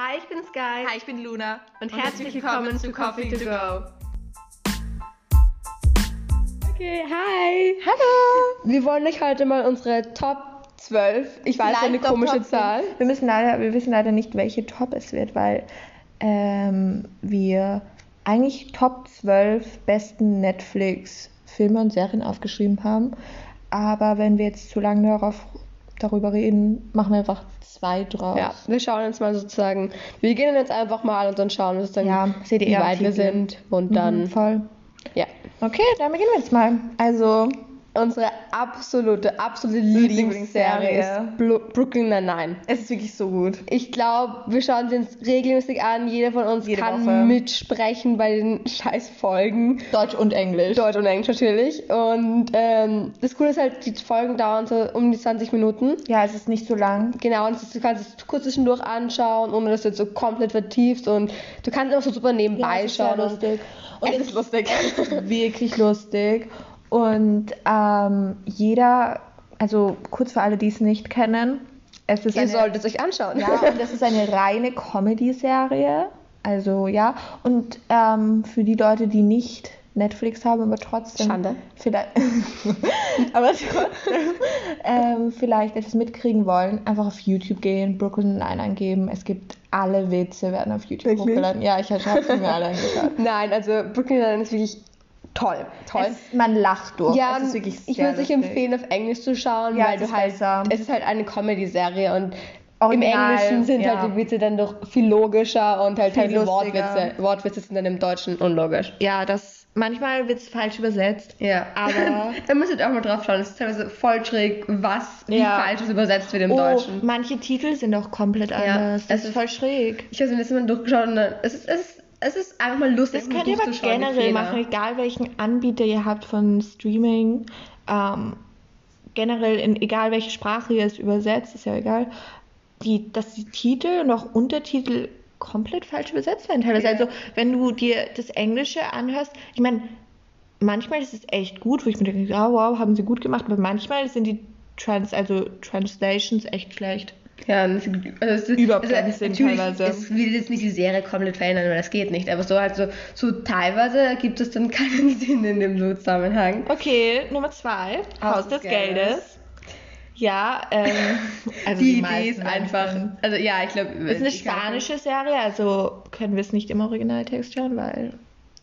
Hi, ich bin Sky. Hi, ich bin Luna. Und, herzlich willkommen zu Coffee to Go. Okay, hi. Hallo. Wir wollen euch heute mal unsere Top 12. Ich weiß, eine Vielleicht komische Top 10. Zahl. Wir müssen leider, wir wissen leider nicht, welche Top es wird, weil ähm, wir eigentlich Top 12 besten Netflix-Filme und Serien aufgeschrieben haben. Aber wenn wir jetzt zu lange darauf, darüber reden, machen wir einfach zwei draus. Ja, wir schauen uns mal sozusagen. Wir gehen jetzt einfach mal und dann schauen wir sozusagen, Ja, seht ihr wie weit wir sind. Und dann, Mhm, voll. ja. Okay, dann beginnen wir jetzt mal. Also, Unsere absolute, absolute Lieblingsserie ist Brooklyn Nine-Nine. es ist wirklich so gut. Ich glaube, wir schauen sie uns regelmäßig an. Jeder von uns Jede kann Woche. mitsprechen bei den scheiß Folgen. Deutsch und Englisch. Deutsch und Englisch natürlich. Und ähm, das Coole ist halt, die Folgen dauern so um die 20 Minuten. Ja, es ist nicht so lang. Genau, und du kannst es kurz zwischendurch anschauen, ohne dass du jetzt so komplett vertiefst. Und du kannst auch so super nebenbei es ist sehr schauen. Und lustig. Und es ist lustig. wirklich lustig. Und ähm, jeder, also kurz für alle, die es nicht kennen, es ist Ihr eine, solltet es euch anschauen. ja, und es ist eine reine Comedy-Serie. Also ja, und ähm, für die Leute, die nicht Netflix haben, aber trotzdem Schande. vielleicht, aber trotzdem ähm, vielleicht etwas mitkriegen wollen, einfach auf YouTube gehen, Brooklyn Nine eingeben. Es gibt alle Witze werden auf YouTube Wirklich? hochgeladen. Ja, ich habe sie mir alle angeschaut. Nein, also Brooklyn Nine ist wirklich toll. Toll. Es, man lacht durch. Ja, es ist wirklich ich sehr würde es empfehlen, auf Englisch zu schauen, Ja, weil es du ist halt, besser. es ist halt eine Comedy-Serie und Original, im Englischen sind ja. halt die Witze dann doch viel logischer und halt Viel teilweise. Wortwitze, Wortwitze sind dann im Deutschen unlogisch. Ja, das manchmal wird es falsch übersetzt. Ja, Aber- da müsstet ihr auch mal drauf schauen. Es ist teilweise voll schräg, was wie Ja. falsches übersetzt wird im Oh, Deutschen. manche Titel sind auch komplett anders. es Das ist ist- voll schräg. Ich habe es letztes Mal durchgeschaut und dann, es ist, es ist, es ist einfach mal lustig. Das könnt ihr aber generell machen, egal welchen Anbieter ihr habt von Streaming. Ähm, generell in egal welche Sprache ihr es übersetzt, ist ja egal. Die, dass die Titel und auch Untertitel komplett falsch übersetzt werden teilweise. Ja. Also wenn du dir das Englische anhörst, ich meine, manchmal ist es echt gut, wo ich mir denke, ja, wow, haben sie gut gemacht, aber manchmal sind die Trans, also Translations echt schlecht. Ja, also es, Überplätze natürlich, teilweise. Es will jetzt nicht die Serie komplett verändern, weil das geht nicht. Aber so halt so, so teilweise gibt es dann keinen Sinn in dem Zusammenhang. Okay, Nummer zwei, Haus, des, Geldes. Ja, ähm, also die Idee meisten ist einfach, also ja, ich glaube, Es ist eine spanische Serie, also können wir es nicht im Originaltext schauen, weil,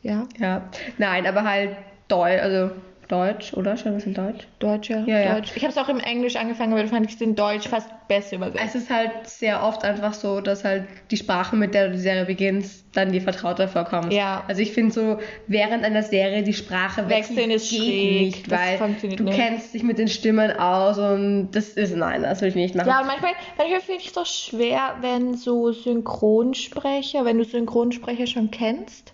ja, Ja, nein, aber halt Deutsch, also Deutsch, oder? Wir es in Deutsch? Deutsch, ja, Ja, ja. Deutsch. Ich habe es auch im Englisch angefangen, aber da fand ich es in Deutsch fast besser übersetzt. Es ist halt sehr oft einfach so, dass halt die Sprache, mit der du die Serie beginnst, dann dir vertrauter vorkommt. Ja. Also ich finde so, während einer Serie die Sprache Wechseln ist geht schräg, nicht, weil du nicht. kennst dich mit den Stimmen aus und das ist, nein, das will ich nicht machen. ja, und manchmal, manchmal finde ich es doch schwer, wenn so Synchronsprecher, wenn du Synchronsprecher schon kennst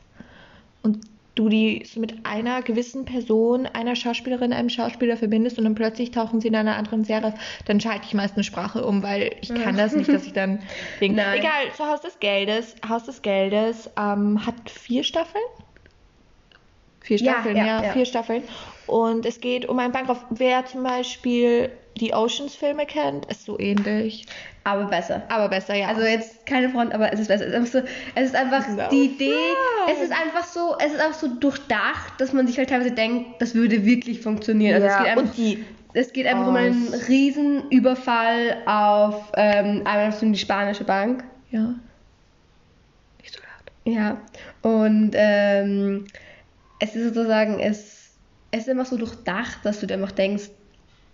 und du die mit einer gewissen Person, einer Schauspielerin, einem Schauspieler verbindest und dann plötzlich tauchen sie in einer anderen Serie dann schalte ich meist eine Sprache um, weil ich kann das nicht, dass ich dann denke, Nein. egal, so Haus des Geldes, Haus des Geldes ähm, hat vier Staffeln. Vier Staffeln, ja, ja, ja. vier Staffeln. Und es geht um einen Bankraub. Wer zum Beispiel die Oceans-Filme kennt, ist so ähnlich. Aber besser. Aber besser, ja. Also jetzt keine Front, aber es ist besser. Es ist einfach, so, es ist einfach No die Idee, es ist einfach so, es ist einfach so durchdacht, dass man sich halt teilweise denkt, das würde wirklich funktionieren. Also ja. es geht einfach, und die es geht einfach um einen riesen Überfall auf ähm, einmal die spanische Bank. Ja. Nicht so laut. Ja. Und ähm, es ist sozusagen, es, es ist immer so durchdacht, dass du dir einfach denkst,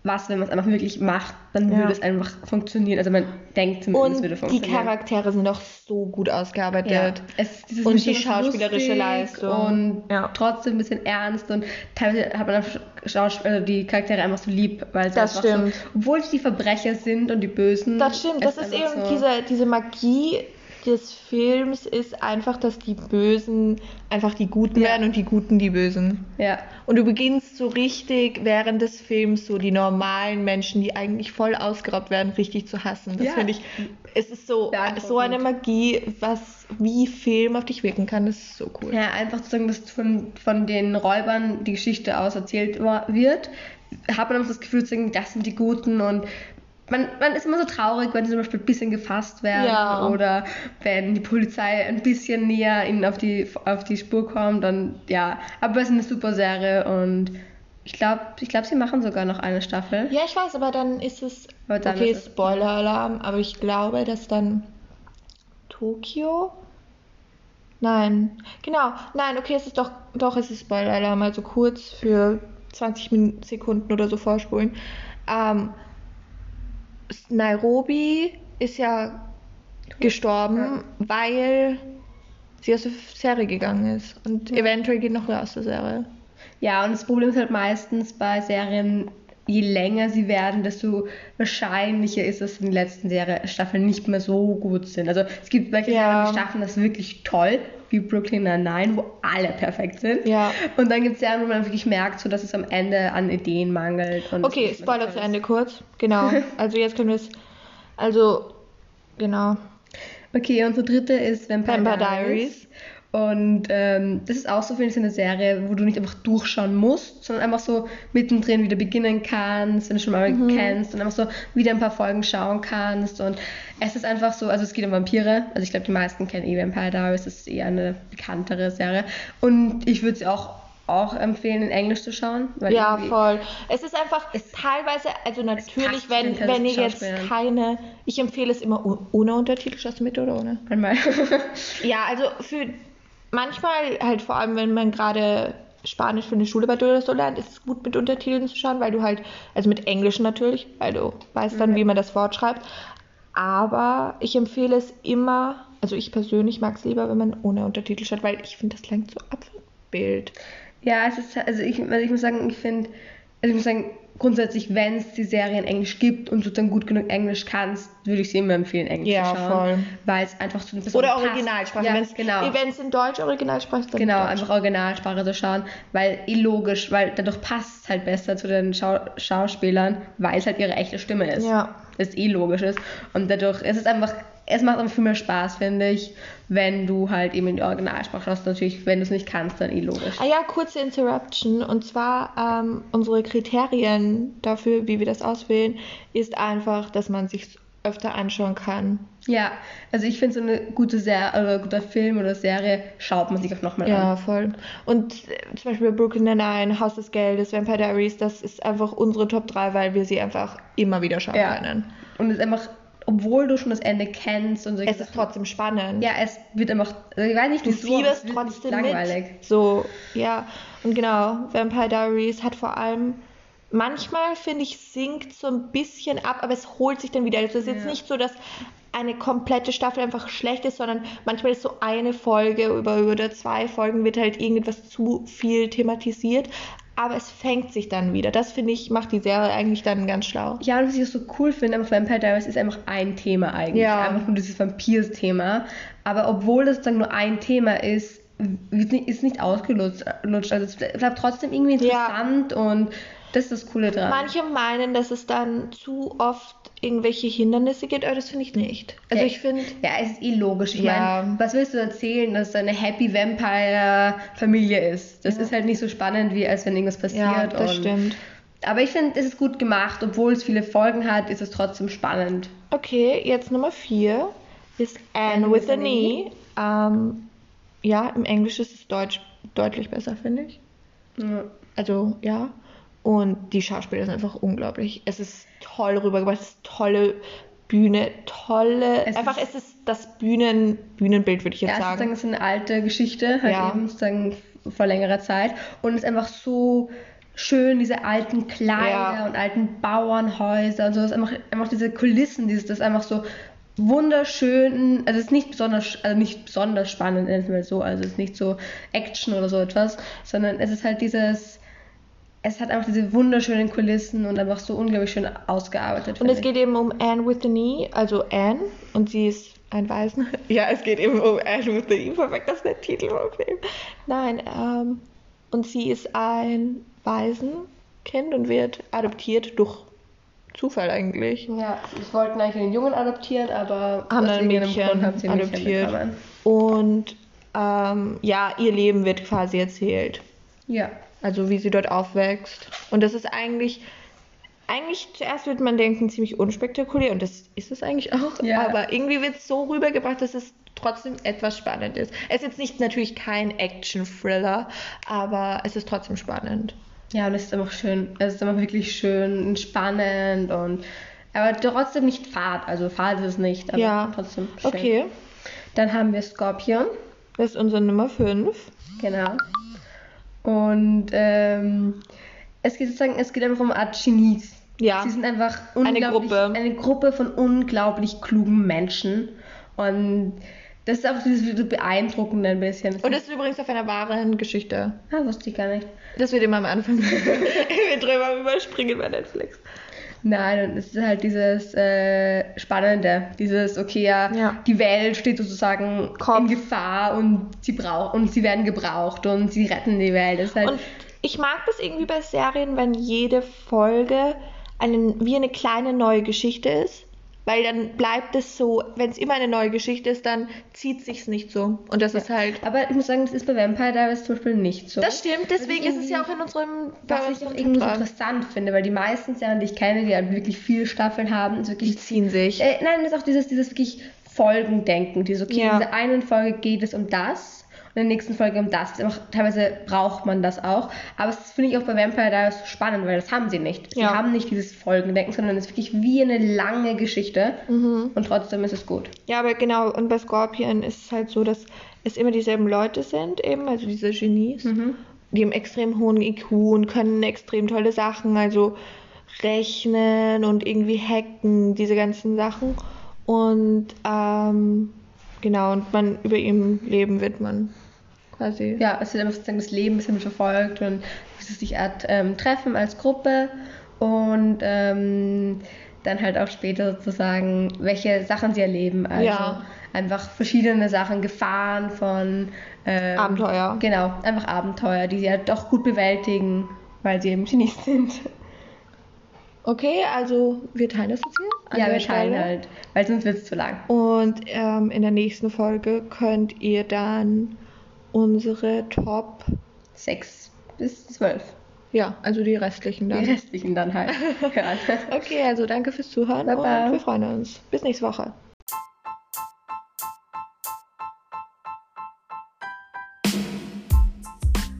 was, wenn man es einfach wirklich macht, dann Ja. würde es einfach funktionieren. Also man denkt zumindest, es würde Und die funktionieren. Charaktere sind auch so gut ausgearbeitet. Ja, es, Und die schauspielerische Leistung. Und Ja. trotzdem ein bisschen ernst und teilweise hat man auch Schaus also die Charaktere einfach so lieb, weil es Das stimmt. so, obwohl sie die Verbrecher sind und die Bösen. Das stimmt, das ist eben so- diese, diese Magie des Films ist einfach, dass die Bösen einfach die Guten Ja. werden und die Guten die Bösen. Ja, Und du beginnst so richtig während des Films so die normalen Menschen, die eigentlich voll ausgeraubt werden, richtig zu hassen. Das Ja. finde ich, es ist so, so eine Magie, was wie Film auf dich wirken kann, das ist so cool. ja, einfach zu sagen, dass von, von den Räubern die Geschichte aus erzählt wird, hat man das Gefühl, zu sagen, das sind die Guten und man, man ist immer so traurig, wenn sie zum Beispiel ein bisschen gefasst werden Ja. oder wenn die Polizei ein bisschen näher ihnen auf die, auf die Spur kommt. Und ja, aber es ist eine super Serie und ich glaube, ich glaub, sie machen sogar noch eine Staffel. Ja, ich weiß, aber dann ist es. Dann okay, Spoiler-Alarm, aber ich glaube, dass dann Tokio. Nein, genau. Nein, okay, es ist doch, doch, es ist Spoiler-Alarm, also kurz für 20 Min Sekunden oder so vorspulen. Ähm, Nairobi ist ja gestorben, weil sie aus der Serie gegangen ist. Und eventuell geht noch wer aus der Serie. Ja, und das Problem ist halt meistens bei Serien, je länger sie werden, desto wahrscheinlicher ist, dass die letzten Serie Staffeln nicht mehr so gut sind. Also es gibt wirklich Ja. Staffeln, das ist wirklich toll, wie Brooklyn Nine-Nine, wo alle perfekt sind. Ja. Und dann gibt es Serien, wo man wirklich merkt, so, dass es am Ende an Ideen mangelt. Okay, Spoiler zu. Ende kurz. Genau. Also jetzt können wir es. Also, genau. Okay, unsere dritte ist Vampire, Vampire Diaries. Diaries. Und ähm, das ist auch so, finde ich, eine Serie, wo du nicht einfach durchschauen musst, sondern einfach so mittendrin wieder beginnen kannst, wenn du schon mal Mhm. kennst und einfach so wieder ein paar Folgen schauen kannst. Und es ist einfach so, also es geht um Vampire. Also ich glaube, die meisten kennen eh Vampire Diaries, das ist eher eine bekanntere Serie. Und ich würde sie auch, auch empfehlen, in Englisch zu schauen. Ja, voll. Es ist einfach Es- teilweise, also natürlich, wenn, wenn ihr jetzt keine, ich empfehle es immer oh- ohne Untertitel, schaust du mit oder ohne? Manchmal. Ja, also für manchmal halt vor allem, wenn man gerade Spanisch für eine Schule oder so lernt, ist es gut mit Untertiteln zu schauen, weil du halt, also mit Englisch natürlich, weil du weißt dann, wie man das Wort schreibt. Aber ich empfehle es immer, also ich persönlich mag es lieber, wenn man ohne Untertitel schaut, weil ich finde, das klingt so Abbild. Ja, es ist, also ich, also ich muss sagen, ich finde, also ich muss sagen, grundsätzlich, wenn es die Serie in Englisch gibt und du dann gut genug Englisch kannst, würde ich sie immer empfehlen, Englisch Ja, zu schauen. voll. Weil es einfach zu Personen Oder. Originalsprache. Ja, Wenn's, genau. Wenn es in Deutsch Originalsprache ist, dann Genau, einfach Originalsprache zu schauen, weil eh logisch, weil dadurch passt es halt besser zu den Schau Schauspielern, weil es halt ihre echte Stimme ist. Ja. Das eh logisch ist. Und dadurch ist es einfach, es macht einfach viel mehr Spaß, finde ich, wenn du halt eben in die Originalsprache schaust. Natürlich, wenn du es nicht kannst, dann eh logisch. Ah ja, kurze Interruption. Und zwar ähm, unsere Kriterien dafür, wie wir das auswählen, ist einfach, dass man sich öfter anschauen kann. Ja, also ich finde so eine gute Serie oder guter Film oder Serie schaut man sich auch nochmal Ja, an. voll. Und äh, zum Beispiel Brooklyn Nine-Nine, Haus des Geldes, Vampire Diaries, das ist einfach unsere Top 3, weil wir sie einfach immer wieder schauen Ja. können. Und es ist einfach, obwohl du schon das Ende kennst und solche Es ist trotzdem spannend. Ja, es wird einfach, ich weiß nicht, Du es fieberst wird trotzdem langweilig. mit. So, ja. Und genau, Vampire Diaries hat vor allem, manchmal finde ich, sinkt so ein bisschen ab, aber es holt sich dann wieder. Also es ist jetzt Ja. nicht so, dass eine komplette Staffel einfach schlecht ist, sondern manchmal ist so eine Folge über, über zwei Folgen wird halt irgendetwas zu viel thematisiert, aber es fängt sich dann wieder. Das finde ich, macht die Serie eigentlich dann ganz schlau. Ja, und was ich auch so cool finde, einfach Vampire Diaries ist einfach ein Thema eigentlich. Ja. Einfach nur dieses Vampirs-Thema. Aber obwohl das dann nur ein Thema ist, ist nicht ausgelutscht. Also es bleibt trotzdem irgendwie Ja. interessant und das ist das Coole dran. Manche meinen, dass es dann zu oft irgendwelche Hindernisse gibt, aber das finde ich nicht. Also Ja. ich finde, Ja, es ist eh logisch. Ich Ja. meine, was willst du erzählen, dass es eine Happy Vampire-Familie ist? Das Ja. ist halt nicht so spannend, wie als wenn irgendwas passiert. ja, das stimmt. Aber ich finde, es ist gut gemacht. Obwohl es viele Folgen hat, ist es trotzdem spannend. Okay, jetzt Nummer 4 ist Anne, with with a a Knee. Ähm, ja, im Englisch ist es Deutsch deutlich besser, finde ich. Ja. Also, ja. Und die Schauspieler sind einfach unglaublich. Es ist toll rübergebracht, es ist tolle Bühne, tolle. Es einfach, ist- es ist das Bühnen, Bühnenbild, würde ich jetzt Ja, sagen. sozusagen, es ist eine alte Geschichte, halt Ja. eben sozusagen vor längerer Zeit. Und es ist einfach so schön, diese alten Kleider Ja. und alten Bauernhäuser und so. Es ist einfach, einfach diese Kulissen, dieses, das ist einfach so wunderschön. Also es ist nicht besonders, also nicht besonders spannend, nennen wir mal so. Also es ist nicht so Action oder so etwas, sondern es ist halt dieses. Es hat einfach diese wunderschönen Kulissen und einfach so unglaublich schön ausgearbeitet. Und es ich. geht eben um Anne with the Knee, also Anne, und sie ist ein Waisen. Ja, es geht eben um Anne with the Knee, perfekt, das ist der Titel vom Film. Nein, ähm, und sie ist ein Waisenkind und wird adoptiert durch Zufall eigentlich. Ja, sie wollten eigentlich einen Jungen adoptieren, aber Haben aus dann ein Mädchen Grund haben sie ein Mädchen adoptiert. bekommen. Und ähm, ja, ihr Leben wird quasi erzählt. Ja. Also wie sie dort aufwächst. Und das ist eigentlich, eigentlich zuerst wird man denken, ziemlich unspektakulär und das ist es eigentlich auch. Ja. Aber irgendwie wird es so rübergebracht, dass es trotzdem etwas spannend ist. Es ist jetzt nicht natürlich kein Action-Thriller, aber es ist trotzdem spannend. Ja, und es ist einfach schön. Es ist einfach wirklich schön und spannend und aber trotzdem nicht fad. Also fad ist es nicht, aber ja, trotzdem schön. okay. Dann haben wir Scorpion, Das ist unsere Nummer 5. genau. Und ähm, es geht sozusagen, es geht einfach um Art Genies. Ja. Sie sind einfach Eine Gruppe. eine Gruppe von unglaublich klugen Menschen. Und das ist auch dieses beeindruckende ein bisschen. Und das ist übrigens auf einer wahren Geschichte. ah, wusste ich gar nicht. Das wird immer am Anfang. wir drüber überspringen bei Netflix. Nein, und es ist halt dieses äh, Spannende, dieses, okay, ja, Ja. die Welt steht sozusagen Kopf. in Gefahr und sie brauch und sie werden gebraucht und sie retten die Welt. Das ist halt, Und ich mag das irgendwie bei Serien, wenn jede Folge einen, wie eine kleine neue Geschichte ist. Weil dann bleibt es so, wenn es immer eine neue Geschichte ist, dann zieht sich's nicht so. Und das ist halt. aber ich muss sagen, das ist bei Vampire Diaries zum Beispiel nicht so. Das stimmt, deswegen ist es ja auch in unserem. Was ich auch irgendwie so interessant finde, weil die meisten Serien, die ich kenne, die halt wirklich viele Staffeln haben, ist Die wirklich ziehen sich. Äh, nein, das ist auch dieses, dieses wirklich Folgendenken. Dieses, okay, Ja. in dieser einen Folge geht es um das in der nächsten Folge um das. einfach, teilweise braucht man das auch. Aber das finde ich auch bei Vampire Diaries so spannend, weil das haben sie nicht. Sie Ja. haben nicht dieses Folgendenken, sondern es ist wirklich wie eine lange Geschichte Mhm. und trotzdem ist es gut. Ja, aber genau, und bei Scorpion ist es halt so, dass es immer dieselben Leute sind, eben, also diese Genies. Mhm. Die haben extrem hohen IQ und können extrem tolle Sachen, also rechnen und irgendwie hacken, diese ganzen Sachen. Und ähm, genau, und man über ihrem Leben wird man quasi. Ja, es wird einfach sozusagen das Leben ein bisschen verfolgt und wie sie sich Art, ähm, treffen als Gruppe und ähm, dann halt auch später sozusagen, welche Sachen sie erleben. Also Ja. einfach verschiedene Sachen, Gefahren von ähm, Abenteuer. Genau, einfach Abenteuer, die sie halt doch gut bewältigen, weil sie eben Genies sind. Okay, also wir teilen das jetzt hier. ja, wir teilen Stelle. halt, weil sonst wird es zu lang. Und ähm, in der nächsten Folge könnt ihr dann unsere Top, Sechs bis zwölf. ja, also die restlichen Die dann. restlichen dann halt. Okay, also danke fürs Zuhören Baba. und wir freuen uns. Bis nächste Woche.